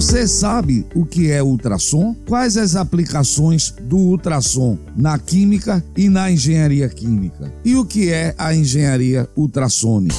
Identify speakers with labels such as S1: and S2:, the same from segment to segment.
S1: Você sabe o que é ultrassom? Quais as aplicações do ultrassom na química e na engenharia química? E o que é a engenharia ultrassônica?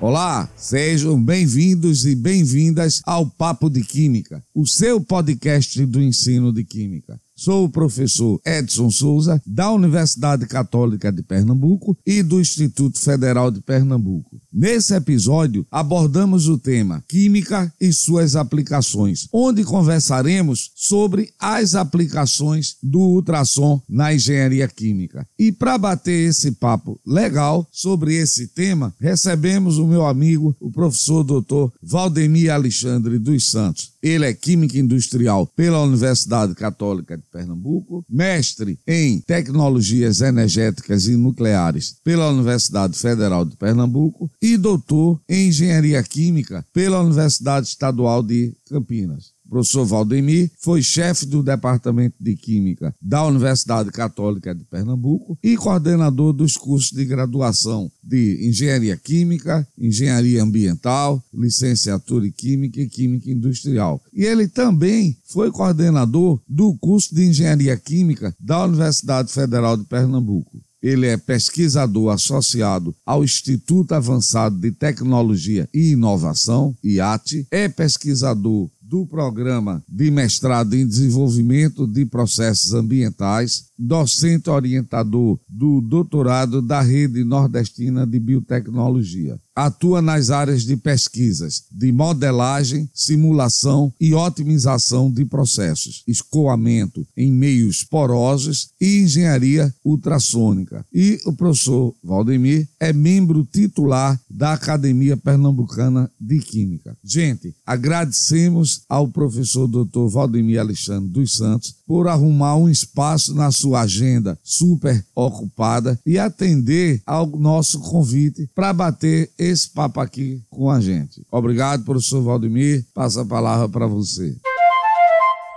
S1: Olá, sejam bem-vindos e bem-vindas ao Papo de Química, o seu podcast do ensino de química. Sou o professor Edson Souza, da Universidade Católica de Pernambuco e do Instituto Federal de Pernambuco. Nesse episódio, abordamos o tema Química e suas aplicações, onde conversaremos sobre as aplicações do ultrassom na engenharia química. E para bater esse papo legal sobre esse tema, recebemos o meu amigo, o professor Dr. Valdemir Alexandre dos Santos. Ele é químico industrial pela Universidade Católica de Pernambuco, mestre em tecnologias energéticas e nucleares pela Universidade Federal de Pernambuco e doutor em engenharia química pela Universidade Estadual de Campinas. Professor Valdemir foi chefe do Departamento de Química da Universidade Católica de Pernambuco e coordenador dos cursos de graduação de Engenharia Química, Engenharia Ambiental, Licenciatura em Química e Química Industrial. E ele também foi coordenador do curso de Engenharia Química da Universidade Federal de Pernambuco. Ele é pesquisador associado ao Instituto Avançado de Tecnologia e Inovação, IAT, é pesquisador do Programa de Mestrado em Desenvolvimento de Processos Ambientais, docente orientador do doutorado da Rede Nordestina de Biotecnologia. Atua nas áreas de pesquisas de modelagem, simulação e otimização de processos, escoamento em meios porosos e engenharia ultrassônica. E o professor Valdemir é membro titular da Academia Pernambucana de Química. Gente, agradecemos ao professor Dr. Valdemir Alexandre dos Santos por arrumar um espaço na sua agenda super ocupada e atender ao nosso convite para bater esse papo aqui com a gente. Obrigado, professor Valdemir. Passa a palavra para você.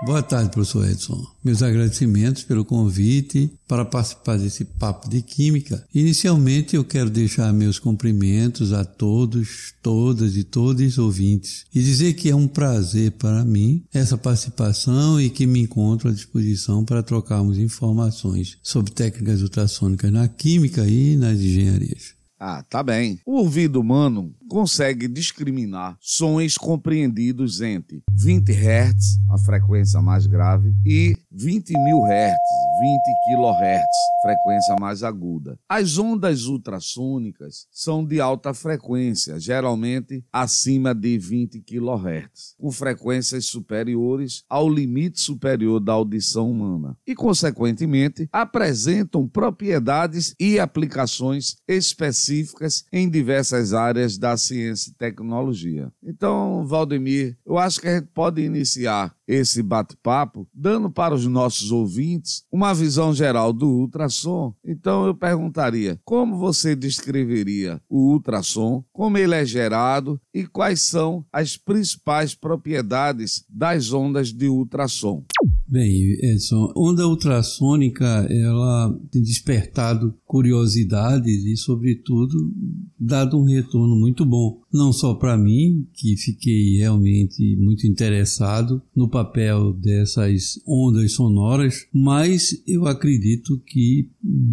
S2: Boa tarde, professor Edson. Meus agradecimentos pelo convite para participar desse papo de química. Inicialmente, eu quero deixar meus cumprimentos a todos, todas e todos ouvintes e dizer que é um prazer para mim essa participação e que me encontro à disposição para trocarmos informações sobre técnicas ultrassônicas na química e nas engenharias.
S1: Ah, tá bem. O ouvido humano consegue discriminar sons compreendidos entre 20 Hz, a frequência mais grave, e 20 mil Hz, 20 kHz, frequência mais aguda. As ondas ultrassônicas são de alta frequência, geralmente acima de 20 kHz, com frequências superiores ao limite superior da audição humana e, consequentemente, apresentam propriedades e aplicações específicas em diversas áreas da ciência e tecnologia. Então, Valdemir, eu acho que a gente pode iniciar esse bate-papo dando para os nossos ouvintes uma visão geral do ultrassom. Então, eu perguntaria: como você descreveria o ultrassom, como ele é gerado e quais são as principais propriedades das ondas de ultrassom?
S2: Bem, Edson, onda ultrassônica, ela tem despertado curiosidades e, sobretudo, dado um retorno muito bom. Não só para mim, que fiquei realmente muito interessado no papel dessas ondas sonoras, mas eu acredito que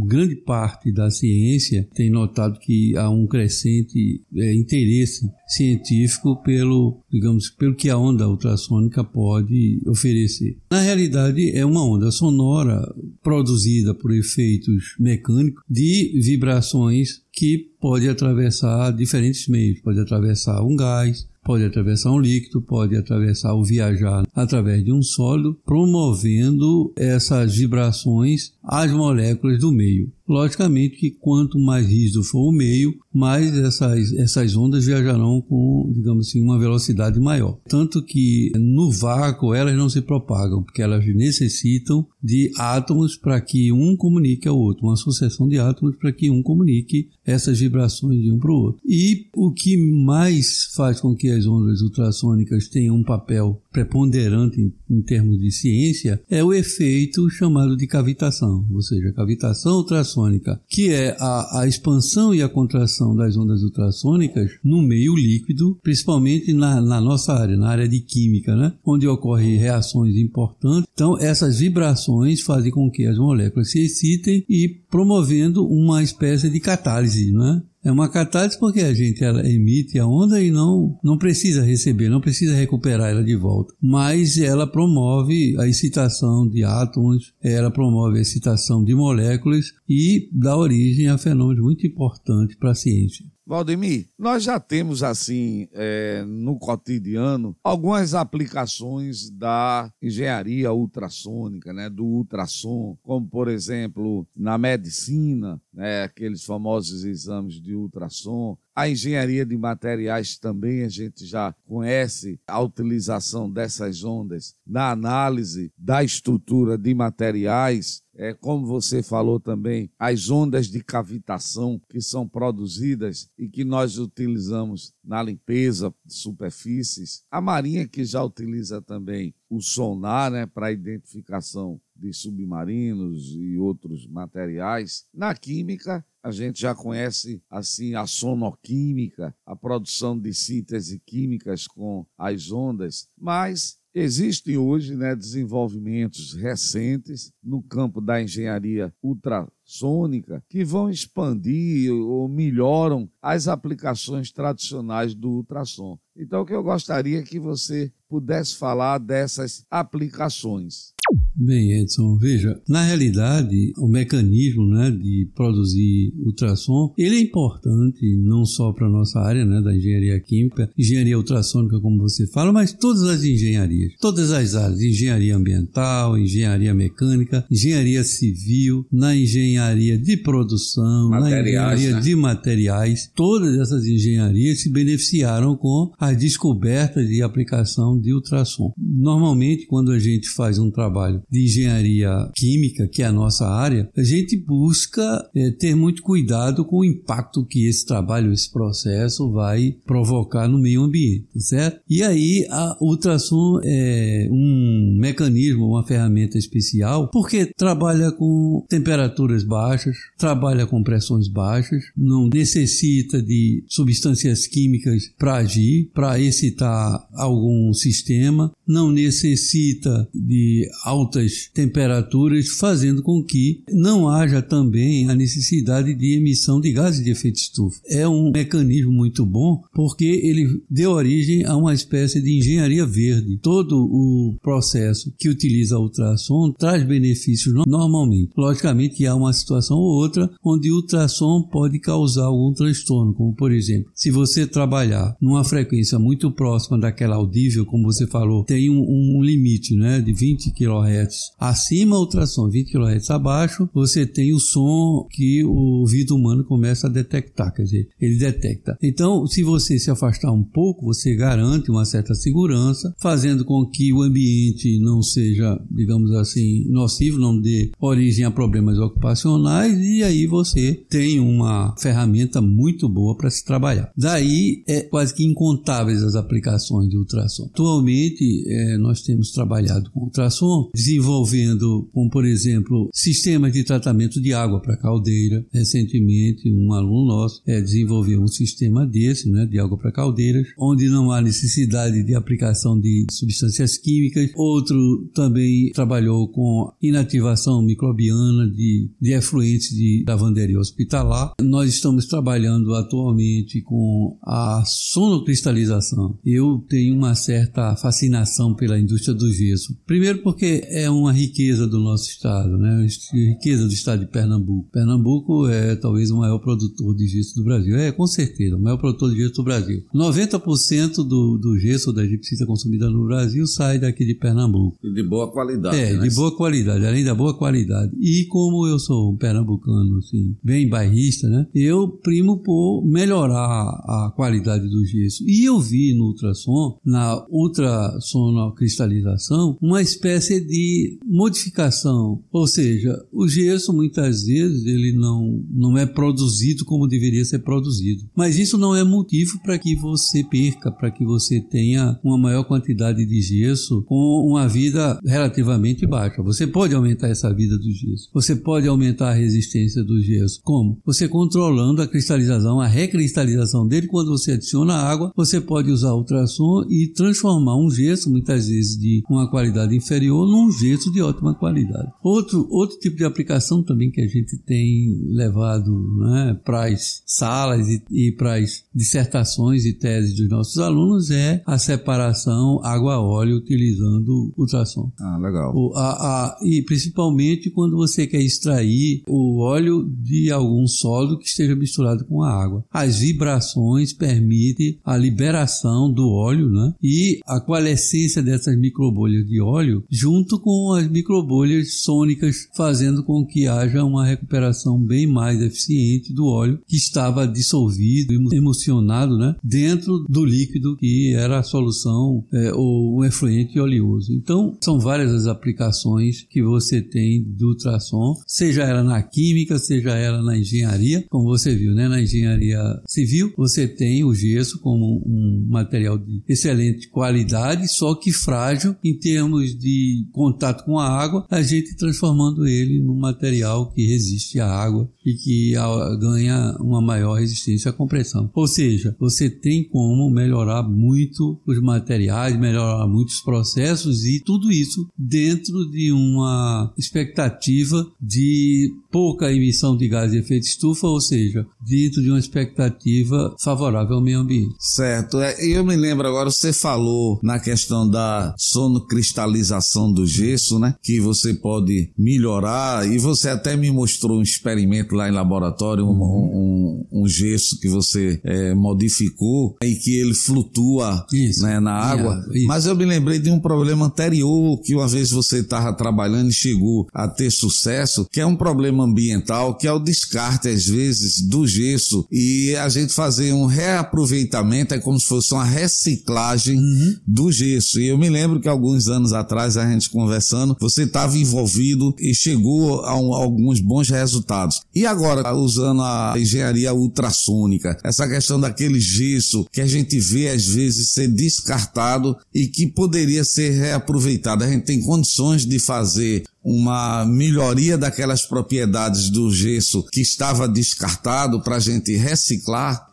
S2: grande parte da ciência tem notado que há um crescente é, interesse científico pelo, digamos, pelo que a onda ultrassônica pode oferecer. Na realidade, é uma onda sonora produzida por efeitos mecânicos de vibrações que pode atravessar diferentes meios, pode atravessar um gás, pode atravessar um líquido, pode atravessar ou viajar através de um sólido, promovendo essas vibrações às moléculas do meio. Logicamente que quanto mais rígido for o meio, mais essas, essas ondas viajarão com, digamos assim, uma velocidade maior. Tanto que no vácuo elas não se propagam, porque elas necessitam de átomos para que um comunique ao outro, uma sucessão de átomos para que um comunique essas vibrações de um para o outro. E o que mais faz com que as ondas ultrassônicas tenham um papel preponderante em, em termos de ciência é o efeito chamado de cavitação, ou seja, cavitação ultrassônica ultrassônica, que é a, a expansão e a contração das ondas ultrassônicas no meio líquido, principalmente na, na nossa área, na área de química, né? onde ocorrem reações importantes. Então, essas vibrações fazem com que as moléculas se excitem e promovendo uma espécie de catálise, né? É uma catálise porque a gente ela emite a onda e não, não precisa receber, não precisa recuperar ela de volta. Mas ela promove a excitação de átomos, ela promove a excitação de moléculas e dá origem a fenômenos muito importantes para a ciência.
S1: Valdemir, nós já temos assim é, no cotidiano algumas aplicações da engenharia ultrassônica, né, do ultrassom, como por exemplo na medicina, né, aqueles famosos exames de ultrassom. A engenharia de materiais também a gente já conhece a utilização dessas ondas na análise da estrutura de materiais é, como você falou também, as ondas de cavitação que são produzidas e que nós utilizamos na limpeza de superfícies. A Marinha que já utiliza também o sonar né, para identificação de submarinos e outros materiais. Na química, a gente já conhece assim a sonoquímica, a produção de síntese químicas com as ondas, mas Existem hoje né, desenvolvimentos recentes no campo da engenharia ultrassônica que vão expandir ou melhoram as aplicações tradicionais do ultrassom. Então, o que eu gostaria que você pudesse falar dessas aplicações.
S2: Bem, Edson, veja, na realidade, o mecanismo né, de produzir ultrassom, ele é importante não só para a nossa área né, da engenharia química, engenharia ultrassônica, como você fala, mas todas as engenharias, todas as áreas, engenharia ambiental, engenharia mecânica, engenharia civil, na engenharia de produção, materiais, na engenharia né? de materiais, todas essas engenharias se beneficiaram com as descobertas e aplicação de ultrassom. Normalmente, quando a gente faz um trabalho de engenharia química, que é a nossa área, a gente busca é, ter muito cuidado com o impacto que esse trabalho, esse processo vai provocar no meio ambiente, tá certo? E aí a ultrassom é um mecanismo, uma ferramenta especial, porque trabalha com temperaturas baixas, trabalha com pressões baixas, não necessita de substâncias químicas para agir, para excitar algum sistema, não necessita de altas temperaturas, fazendo com que não haja também a necessidade de emissão de gases de efeito estufa. É um mecanismo muito bom porque ele deu origem a uma espécie de engenharia verde. Todo o processo que utiliza ultrassom traz benefícios normalmente. Logicamente que há uma situação ou outra onde o ultrassom pode causar algum transtorno, como por exemplo, se você trabalhar numa frequência muito próxima daquela audível, como você falou, tem um, um limite né, de 20 kHz. Acima ultrassom, 20 kHz abaixo, você tem o som que o ouvido humano começa a detectar, quer dizer, ele detecta. Então, se você se afastar um pouco, você garante uma certa segurança, fazendo com que o ambiente não seja, digamos assim, nocivo, não dê origem a problemas ocupacionais, e aí você tem uma ferramenta muito boa para se trabalhar. Daí é quase que incontáveis as aplicações de ultrassom. Atualmente, é, nós temos trabalhado com ultrassom, desenvolvendo, como por exemplo, sistemas de tratamento de água para caldeira. Recentemente, um aluno nosso é, desenvolveu um sistema desse, né, de água para caldeiras, onde não há necessidade de aplicação de substâncias químicas. Outro também trabalhou com inativação microbiana de, de efluentes de lavanderia hospitalar. Nós estamos trabalhando atualmente com a sonocristalização. Eu tenho uma certa fascinação pela indústria do gesso. Primeiro porque é uma riqueza do nosso estado, né? riqueza do estado de Pernambuco. Pernambuco é talvez o maior produtor de gesso do Brasil. É, com certeza, o maior produtor de gesso do Brasil. 90% do, do gesso da egipcita consumida no Brasil sai daqui de Pernambuco.
S1: E de boa qualidade.
S2: É, né? de boa qualidade, além da boa qualidade. E como eu sou um pernambucano, assim, bem bairrista, né? Eu primo por melhorar a qualidade do gesso. E eu vi no ultrassom, na ultrassonocristalização, uma espécie de modificação, ou seja, o gesso muitas vezes ele não, não é produzido como deveria ser produzido. Mas isso não é motivo para que você perca, para que você tenha uma maior quantidade de gesso com uma vida relativamente baixa. Você pode aumentar essa vida do gesso. Você pode aumentar a resistência do gesso. Como? Você controlando a cristalização, a recristalização dele. Quando você adiciona água, você pode usar ultrassom e transformar um gesso, muitas vezes de uma qualidade inferior, num gesso de ótima qualidade. Outro, outro tipo de aplicação também que a gente tem levado né, para as salas e, e para as dissertações e teses dos nossos alunos é a separação água-óleo utilizando ultrassom.
S1: Ah, legal.
S2: O, a, a, e principalmente quando você quer extrair o óleo de algum sólido que esteja misturado com a água. As vibrações permitem a liberação do óleo né? e a coalescência dessas microbolhas de óleo junto com as microbolhas sônicas, fazendo com que haja uma recuperação bem mais eficiente do óleo que estava dissolvido, emocionado né? dentro do líquido que era a solução é, ou um efluente oleoso. Então, são várias as aplicações que você tem do ultrassom, seja ela na química, seja ela na engenharia, como você viu, né? Na engenharia civil, você tem o gesso como um material de excelente qualidade, só que frágil em termos de contato com a água, a gente transformando ele num material que resiste à água e que ganha uma maior resistência à compressão. Ou seja, você tem como melhorar muito os materiais, melhorar muitos processos e tudo isso dentro de uma expectativa de pouca emissão de gás de efeito estufa, ou seja, dentro de uma expectativa favorável ao meio ambiente.
S1: Certo. É, eu me lembro agora, você falou na questão da sonocristalização do gesso, né? Que você pode melhorar e você até me mostrou um experimento lá em laboratório, um, um, um gesso que você é, modificou e que ele flutua isso, né, na água. Mas eu me lembrei de um problema anterior que uma vez você estava trabalhando e chegou a ter sucesso, que é um problema ambiental, que é o descarte, às vezes, do gesso e a gente fazer um reaproveitamento, é como se fosse uma reciclagem uhum. do gesso. E eu me lembro que alguns anos atrás, a gente conversando, você estava envolvido e chegou a, um, a alguns bons resultados. E agora, usando a engenharia ultrassônica, essa questão daquele gesso que a gente vê às vezes ser descartado e que poderia ser reaproveitado. A gente tem condições de fazer uma melhoria daquelas propriedades do gesso que estava descartado para a gente reciclar?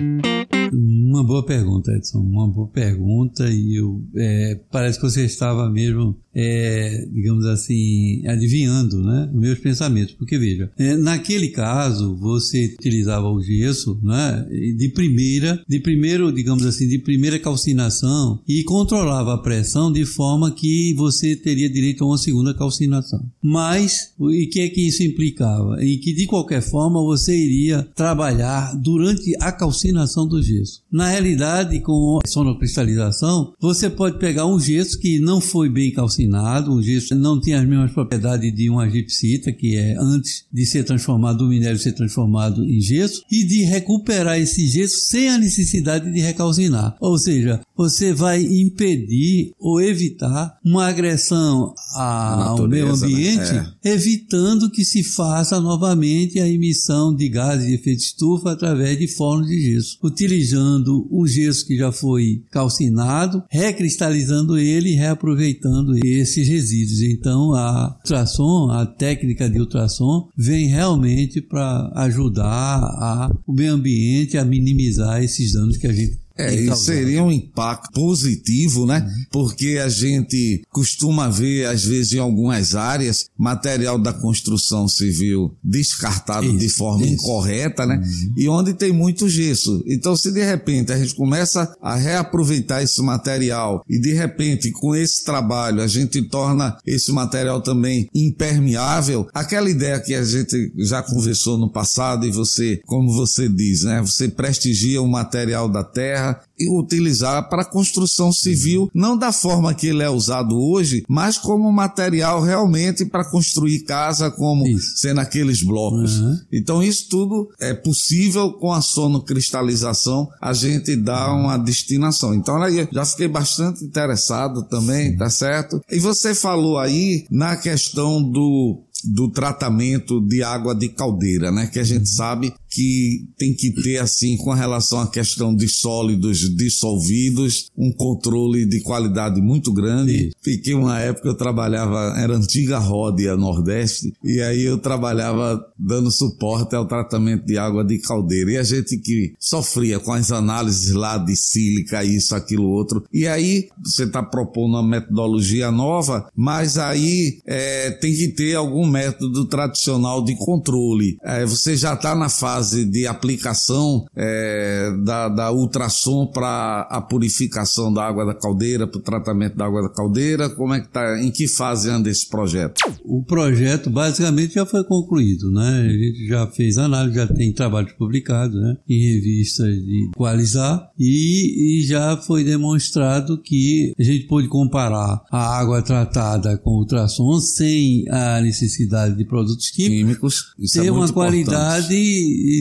S2: Uma boa pergunta, Edson. Uma boa pergunta e eu, é, parece que você estava mesmo, é, digamos assim, adivinhando né, meus pensamentos. Porque veja, é, naquele caso você utilizava o gesso né, de primeira, de primeiro, digamos assim, de primeira calcinação e controlava a pressão de forma que você teria direito a uma segunda calcinação. Mas, e que é que isso implicava? Em que de qualquer forma você iria trabalhar durante a calcinação do gesso. Na realidade, com a sonocristalização, você pode pegar um gesso que não foi bem calcinado, um gesso que não tem as mesmas propriedades de uma gipsita, que é antes de ser transformado, do minério ser transformado em gesso, e de recuperar esse gesso sem a necessidade de recalcinar. Ou seja, você vai impedir ou evitar uma agressão ao meio ambiente né? é. evitando que se faça novamente a emissão de gases de efeito estufa através de fornos de gesso, utilizando o gesso que já foi calcinado, recristalizando ele e reaproveitando esses resíduos. Então, a ultrassom, a técnica de ultrassom, vem realmente para ajudar a, o meio ambiente a minimizar esses danos que a gente
S1: é, e seria um impacto positivo, né? Uhum. Porque a gente costuma ver, às vezes, em algumas áreas, material da construção civil descartado isso, de forma isso. incorreta, né? Uhum. E onde tem muito gesso. Então, se de repente a gente começa a reaproveitar esse material e de repente, com esse trabalho, a gente torna esse material também impermeável, aquela ideia que a gente já conversou no passado e você, como você diz, né? Você prestigia o material da terra e utilizar para construção civil, não da forma que ele é usado hoje, mas como material realmente para construir casa, como isso. sendo aqueles blocos. Uhum. Então isso tudo é possível com a sonocristalização a gente dar uma destinação. Então aí já fiquei bastante interessado também, tá certo? E você falou aí na questão do do tratamento de água de caldeira, né? Que a gente sabe que tem que ter, assim, com relação à questão de sólidos dissolvidos, um controle de qualidade muito grande. Fiquei uma época, eu trabalhava, era antiga Ródia Nordeste, e aí eu trabalhava dando suporte ao tratamento de água de caldeira. E a gente que sofria com as análises lá de sílica, isso, aquilo, outro. E aí você está propondo uma metodologia nova, mas aí é, tem que ter algum método tradicional de controle. É, você já está na fase de aplicação é, da, da ultrassom para a purificação da água da caldeira, para o tratamento da água da caldeira. Como é que está? Em que fase anda esse projeto?
S2: O projeto basicamente já foi concluído, né? A gente já fez análise, já tem trabalhos publicados, né? Em revistas de Qualizar e, e já foi demonstrado que a gente pode comparar a água tratada com ultrassom sem a necessidade de produtos químicos, químicos ter é uma qualidade,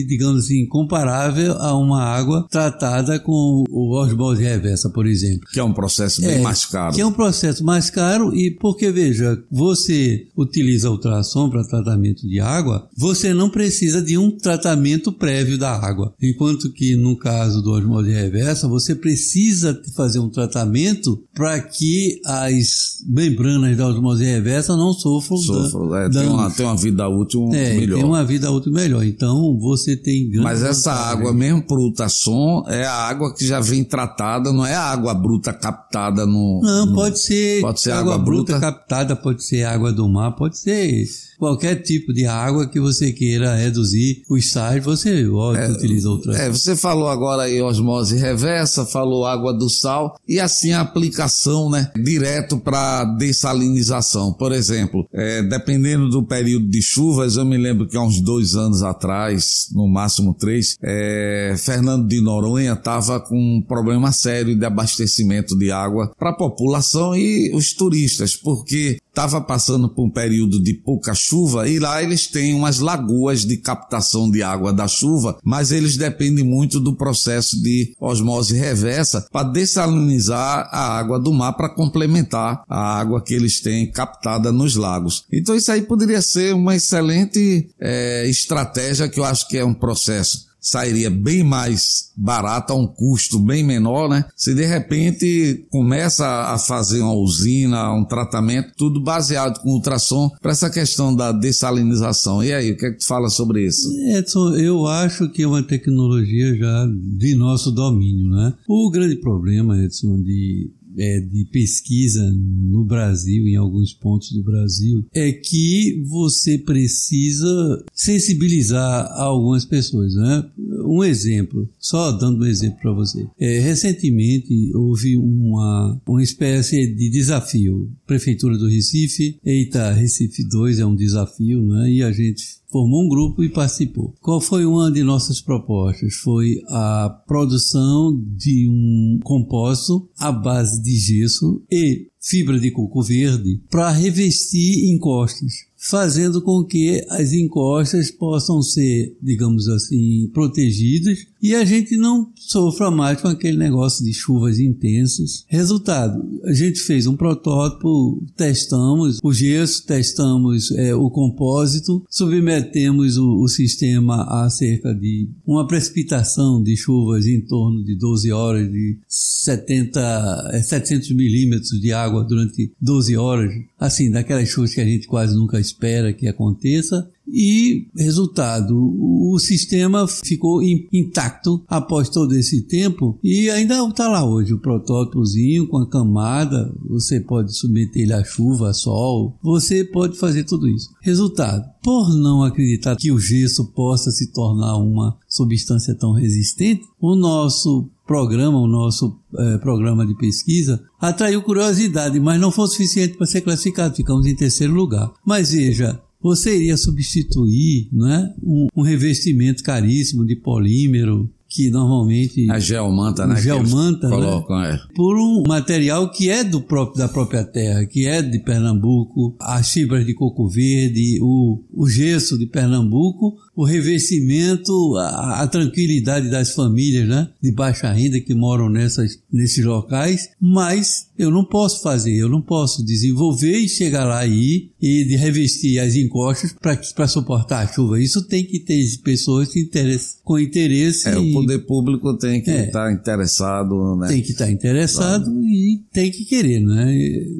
S2: digamos assim, comparável a uma água tratada com o osmose reversa, por exemplo.
S1: Que é um processo bem é, mais caro.
S2: Que é um processo mais caro e porque, veja, você utiliza ultrassom para tratamento de água, você não precisa de um tratamento prévio da água. Enquanto que no caso do osmose reversa, você precisa fazer um tratamento para que as membranas da osmose reversa não sofram,
S1: sofram é, tem, uma, tem uma vida útil
S2: é,
S1: melhor.
S2: Tem uma vida útil melhor. Então você tem
S1: Mas essa água, mesmo para ultrassom, é a água que já vem tratada, não é a água bruta captada no.
S2: Não,
S1: no,
S2: pode ser. Pode ser água, água bruta, bruta captada, pode ser água do mar, pode ser qualquer tipo de água que você queira reduzir os sais, você é, utiliza outra.
S1: É, você falou agora aí osmose reversa, falou água do sal e assim a aplicação, né, direto para dessalinização. Por exemplo, é, dependendo do período de chuvas, eu me lembro que há uns dois anos atrás, no máximo três, é, Fernando de Noronha estava com um problema sério de abastecimento de água para a população e os turistas, porque estava passando por um período de pouca chuva e lá eles têm umas lagoas de captação de água da chuva, mas eles dependem muito do processo de osmose reversa para dessalinizar a água do mar para complementar a água que eles têm captada nos lagos. Então isso aí poderia ser uma excelente é, estratégia que eu acho que é um processo sairia bem mais barato, a um custo bem menor, né? Se de repente começa a fazer uma usina, um tratamento, tudo baseado com ultrassom para essa questão da dessalinização. E aí, o que é que tu fala sobre isso?
S2: Edson, eu acho que é uma tecnologia já de nosso domínio, né? O grande problema, Edson, de é, de pesquisa no Brasil, em alguns pontos do Brasil, é que você precisa sensibilizar algumas pessoas. Né? Um exemplo, só dando um exemplo para você. É, recentemente houve uma, uma espécie de desafio. Prefeitura do Recife, eita, Recife 2 é um desafio, né? e a gente formou um grupo e participou. Qual foi uma de nossas propostas? Foi a produção de um composto à base de gesso e fibra de coco verde para revestir encostas fazendo com que as encostas possam ser, digamos assim, protegidas e a gente não sofra mais com aquele negócio de chuvas intensas. Resultado, a gente fez um protótipo, testamos o gesso, testamos é, o compósito, submetemos o, o, sistema a cerca de uma precipitação de chuvas em torno de 12 horas, de 70, é, 700 milímetros de água durante 12 horas, assim, daquelas chuvas que a gente quase nunca espera que aconteça. E, resultado, o sistema ficou intacto após todo esse tempo e ainda está lá hoje o protótipozinho com a camada. Você pode submeter ele à chuva, a sol, você pode fazer tudo isso. Resultado, por não acreditar que o gesso possa se tornar uma substância tão resistente, o nosso programa, o nosso é, programa de pesquisa, atraiu curiosidade, mas não foi suficiente para ser classificado. Ficamos em terceiro lugar. Mas veja, você iria substituir né, um, um revestimento caríssimo de polímero que normalmente
S1: a geomanta, né?
S2: Geomanta,
S1: né? colocam,
S2: né? É. por um material que é do próprio da própria terra, que é de Pernambuco, as fibras de coco verde, o, o gesso de Pernambuco, o revestimento, a, a, tranquilidade das famílias, né? De baixa renda que moram nessas nesses locais, mas eu não posso fazer, eu não posso desenvolver e chegar lá aí e de revestir as encostas para suportar a chuva. Isso tem que ter pessoas que interesse, com interesse.
S1: É, o poder público tem que é, estar tá interessado, né?
S2: Tem que estar tá interessado claro. e tem que querer, né?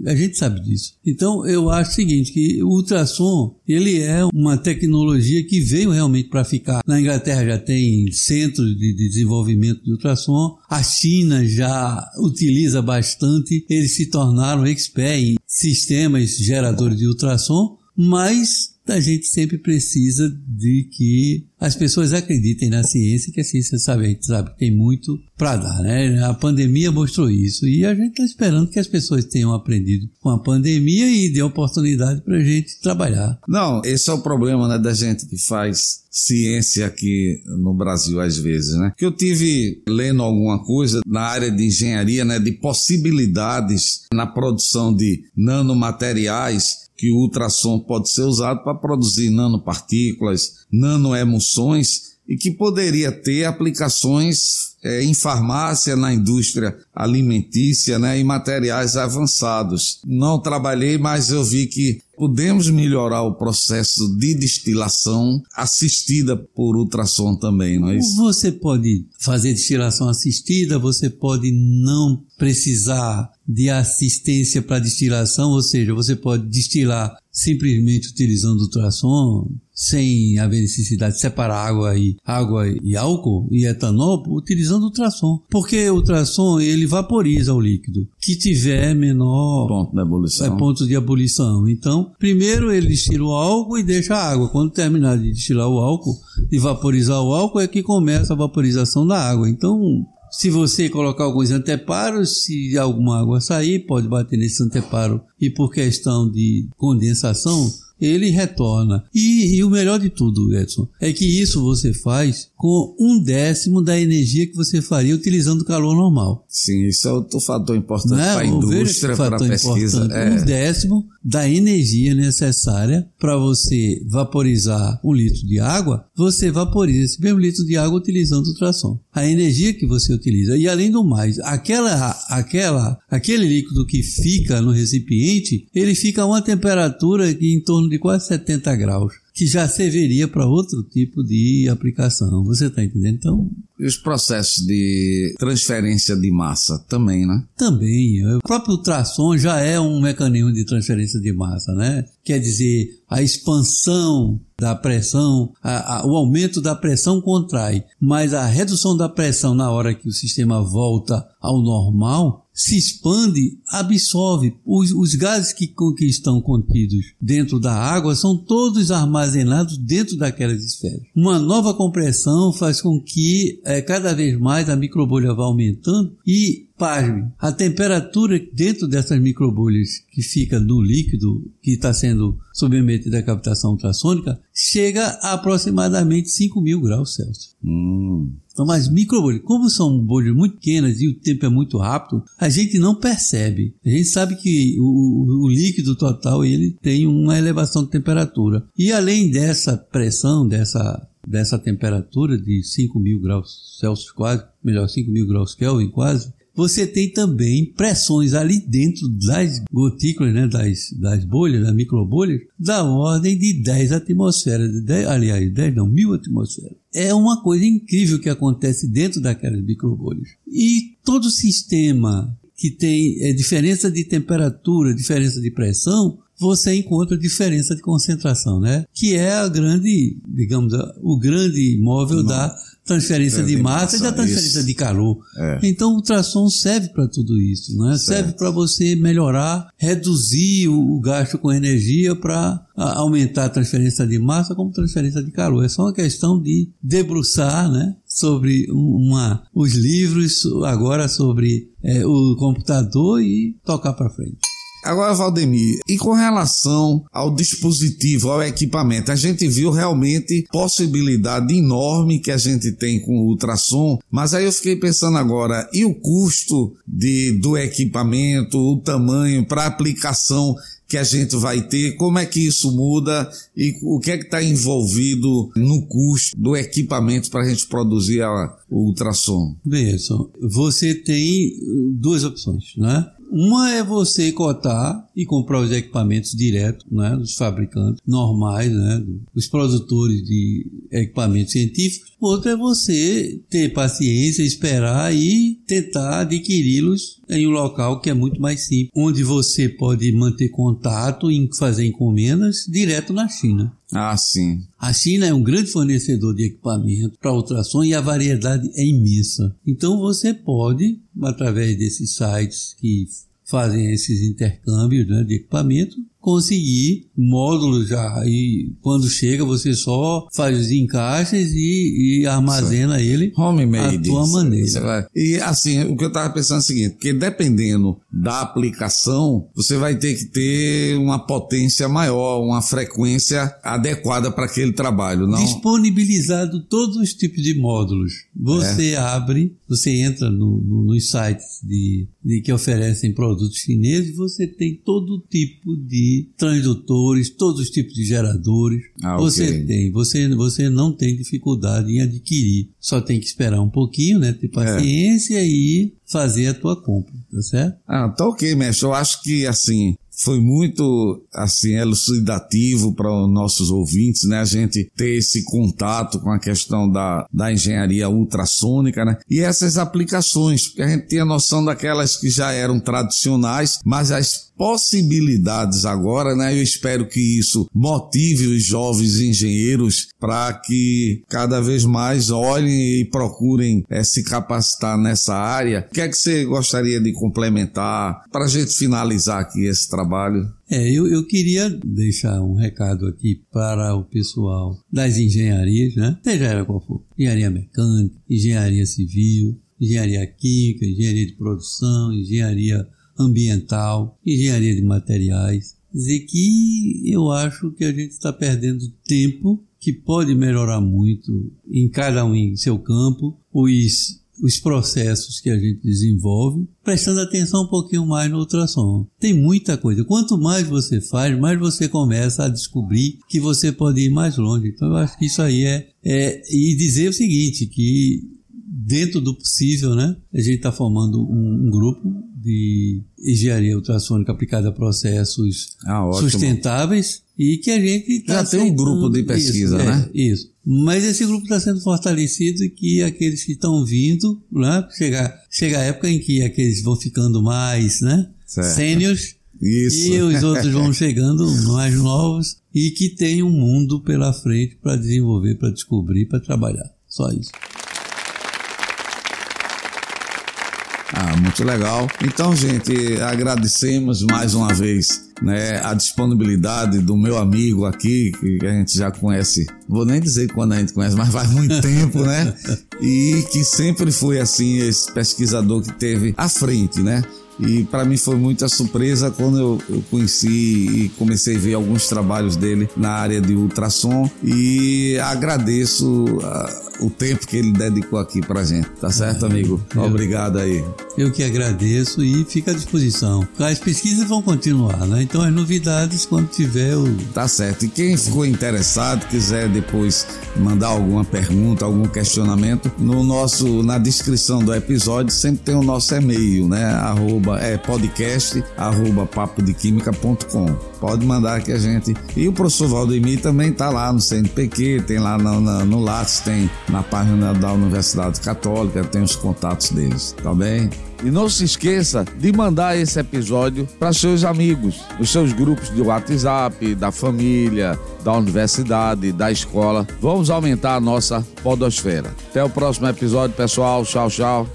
S2: A gente sabe disso. Então eu acho o seguinte, que o ultrassom, ele é uma tecnologia que veio realmente para ficar. Na Inglaterra já tem centros de desenvolvimento de ultrassom, a China já utiliza bastante eles se tornaram expert em sistemas geradores de ultrassom, mas a gente sempre precisa de que as pessoas acreditem na ciência, que a ciência sabe, a gente sabe que tem muito para dar, né? A pandemia mostrou isso e a gente está esperando que as pessoas tenham aprendido com a pandemia e dê oportunidade para a gente trabalhar.
S1: Não, esse é o problema né, da gente que faz ciência aqui no Brasil às vezes, né? Que eu tive lendo alguma coisa na área de engenharia, né, de possibilidades na produção de nanomateriais que o ultrassom pode ser usado para produzir nanopartículas, nanoemulsões e que poderia ter aplicações é, em farmácia, na indústria alimentícia, né, em materiais avançados. Não trabalhei, mas eu vi que podemos melhorar o processo de destilação assistida por ultrassom também, não é isso?
S2: Você pode fazer destilação assistida, você pode não precisar de assistência para destilação, ou seja, você pode destilar simplesmente utilizando ultrassom, sem haver necessidade de separar água e, água e álcool e etanol, utilizando ultrassom. Porque o ultrassom ele vaporiza o líquido que tiver menor
S1: ponto de ebulição.
S2: É, ponto de ebulição. Então, primeiro ele destila o álcool e deixa a água. Quando terminar de destilar o álcool, de vaporizar o álcool, é que começa a vaporização da água. Então, se você colocar alguns anteparos, se alguma água sair, pode bater nesse anteparo e por questão de condensação, ele retorna. E, e, o melhor de tudo, Edson, é que isso você faz com um décimo da energia que você faria utilizando calor normal.
S1: Sim, isso é outro fator importante é? para a indústria, para a pesquisa.
S2: É. Um décimo da energia necessária para você vaporizar um litro de água, você vaporiza esse mesmo litro de água utilizando ultrassom. A energia que você utiliza. E além do mais, aquela, aquela, aquele líquido que fica no recipiente, ele fica a uma temperatura de em torno de quase 70 graus que já serviria para outro tipo de aplicação. Você está entendendo? Então.
S1: E os processos de transferência de massa também, né?
S2: Também. O próprio ultrassom já é um mecanismo de transferência de massa, né? Quer dizer, a expansão da pressão, a, a, o aumento da pressão contrai, mas a redução da pressão na hora que o sistema volta ao normal se expande, absorve. Os, os gases que, que estão contidos dentro da água são todos armazenados dentro daquelas esferas. Uma nova compressão faz com que é, cada vez mais a microbolha vá aumentando e pasme, a temperatura dentro dessas microbolhas que fica no líquido que está sendo submetido à captação ultrassônica chega a aproximadamente 5 mil graus Celsius.
S1: Hum.
S2: Então, as microbolhas, como são bolhas muito pequenas e o tempo é muito rápido, a gente não percebe. A gente sabe que o, o líquido total ele tem uma elevação de temperatura. E além dessa pressão, dessa dessa temperatura de 5 mil graus Celsius quase, melhor 5 mil graus Kelvin quase, você tem também pressões ali dentro das gotículas, né, das, das bolhas, das microbolhas, da ordem de 10 atmosferas, de 10, aliás, 10 não, mil atmosferas. É uma coisa incrível que acontece dentro daquelas microbolhas. E todo sistema que tem é, diferença de temperatura, diferença de pressão, você encontra diferença de concentração, né? Que é a grande, digamos, o grande móvel da transferência de massa e da transferência isso. de calor. É. Então o ultrassom serve para tudo isso, né? Serve para você melhorar, reduzir o, o gasto com energia para aumentar a transferência de massa como transferência de calor. É só uma questão de debruçar, né? Sobre uma, os livros, agora sobre é, o computador e tocar para frente.
S1: Agora, Valdemir, e com relação ao dispositivo, ao equipamento, a gente viu realmente possibilidade enorme que a gente tem com o ultrassom, mas aí eu fiquei pensando agora, e o custo de, do equipamento, o tamanho para aplicação que a gente vai ter, como é que isso muda e o que é que está envolvido no custo do equipamento para a gente produzir a, o ultrassom?
S2: Benção, você tem duas opções, né? Uma é você cotar e comprar os equipamentos direto, né, dos fabricantes normais, né, dos produtores de equipamentos científicos. Outra é você ter paciência, esperar e tentar adquiri-los em um local que é muito mais simples, onde você pode manter contato e fazer encomendas direto na China.
S1: Ah, sim.
S2: A China é um grande fornecedor de equipamento para ultrassom e a variedade é imensa. Então você pode, através desses sites que fazem esses intercâmbios né, de equipamento, conseguir módulos já. E quando chega, você só faz os encaixes e, e armazena Sim. ele
S1: Homemade.
S2: à tua maneira.
S1: E assim, o que eu estava pensando é o seguinte, porque dependendo da aplicação, você vai ter que ter uma potência maior, uma frequência adequada para aquele trabalho. Não?
S2: Disponibilizado todos os tipos de módulos. Você é. abre, você entra no, no, nos sites de, de que oferecem produtos chineses, você tem todo tipo de transdutores, todos os tipos de geradores. Ah, você okay. tem, você, você não tem dificuldade em adquirir. Só tem que esperar um pouquinho, né? Ter paciência é. e fazer a tua compra, tá certo?
S1: Ah, tá ok, mestre. Eu acho que assim, foi muito assim elucidativo para os nossos ouvintes, né? A gente ter esse contato com a questão da, da engenharia ultrassônica, né? E essas aplicações, porque a gente tinha noção daquelas que já eram tradicionais, mas as possibilidades agora, né? Eu espero que isso motive os jovens engenheiros para que cada vez mais olhem e procurem é, se capacitar nessa área. O que é que você gostaria de complementar para a gente finalizar aqui esse trabalho?
S2: É, eu, eu queria deixar um recado aqui para o pessoal das engenharias, né? Seja ela qual for. Engenharia mecânica, engenharia civil, engenharia química, engenharia de produção, engenharia ambiental, engenharia de materiais. Dizer que eu acho que a gente está perdendo tempo que pode melhorar muito em cada um em seu campo, os, os processos que a gente desenvolve, prestando atenção um pouquinho mais no ultrassom. Tem muita coisa. Quanto mais você faz, mais você começa a descobrir que você pode ir mais longe. Então eu acho que isso aí é, é e dizer o seguinte, que dentro do possível, né, a gente está formando um, um grupo de engenharia ultrassônica aplicada a processos ah, sustentáveis e que a gente
S1: tá já tem um grupo de pesquisa,
S2: isso,
S1: né?
S2: É, isso. Mas esse grupo está sendo fortalecido e que aqueles que estão vindo, né? Chega, chega a época em que aqueles vão ficando mais, né? Sênios. E os outros vão chegando mais novos e que tem um mundo pela frente para desenvolver, para descobrir, para trabalhar. Só isso.
S1: Ah, muito legal. Então, gente, agradecemos mais uma vez né, a disponibilidade do meu amigo aqui, que a gente já conhece, vou nem dizer quando a gente conhece, mas faz muito tempo, né? E que sempre foi assim, esse pesquisador que teve à frente, né? E para mim foi muita surpresa quando eu, eu, conheci e comecei a ver alguns trabalhos dele na área de ultrassom e agradeço uh, o tempo que ele dedicou aqui pra gente. Tá certo, amigo? Eu, Obrigado aí.
S2: Eu que agradeço e fica à disposição. As pesquisas vão continuar, né? Então as novidades quando tiver o.
S1: Tá certo. E quem ficou interessado, quiser depois mandar alguma pergunta, algum questionamento, no nosso, na descrição do episódio sempre tem o nosso e-mail, né? Arroba é podcast arroba papodequímica.com. Pode mandar que a gente. E o professor Valdemir também tá lá no CNPq, tem lá no, no, no Lattes, tem na página da Universidade Católica, tem os contatos deles, tá bem? E não se esqueça de mandar esse episódio para seus amigos, nos seus grupos de WhatsApp, da família, da universidade, da escola. Vamos aumentar a nossa podosfera. Até o próximo episódio, pessoal. Tchau, tchau.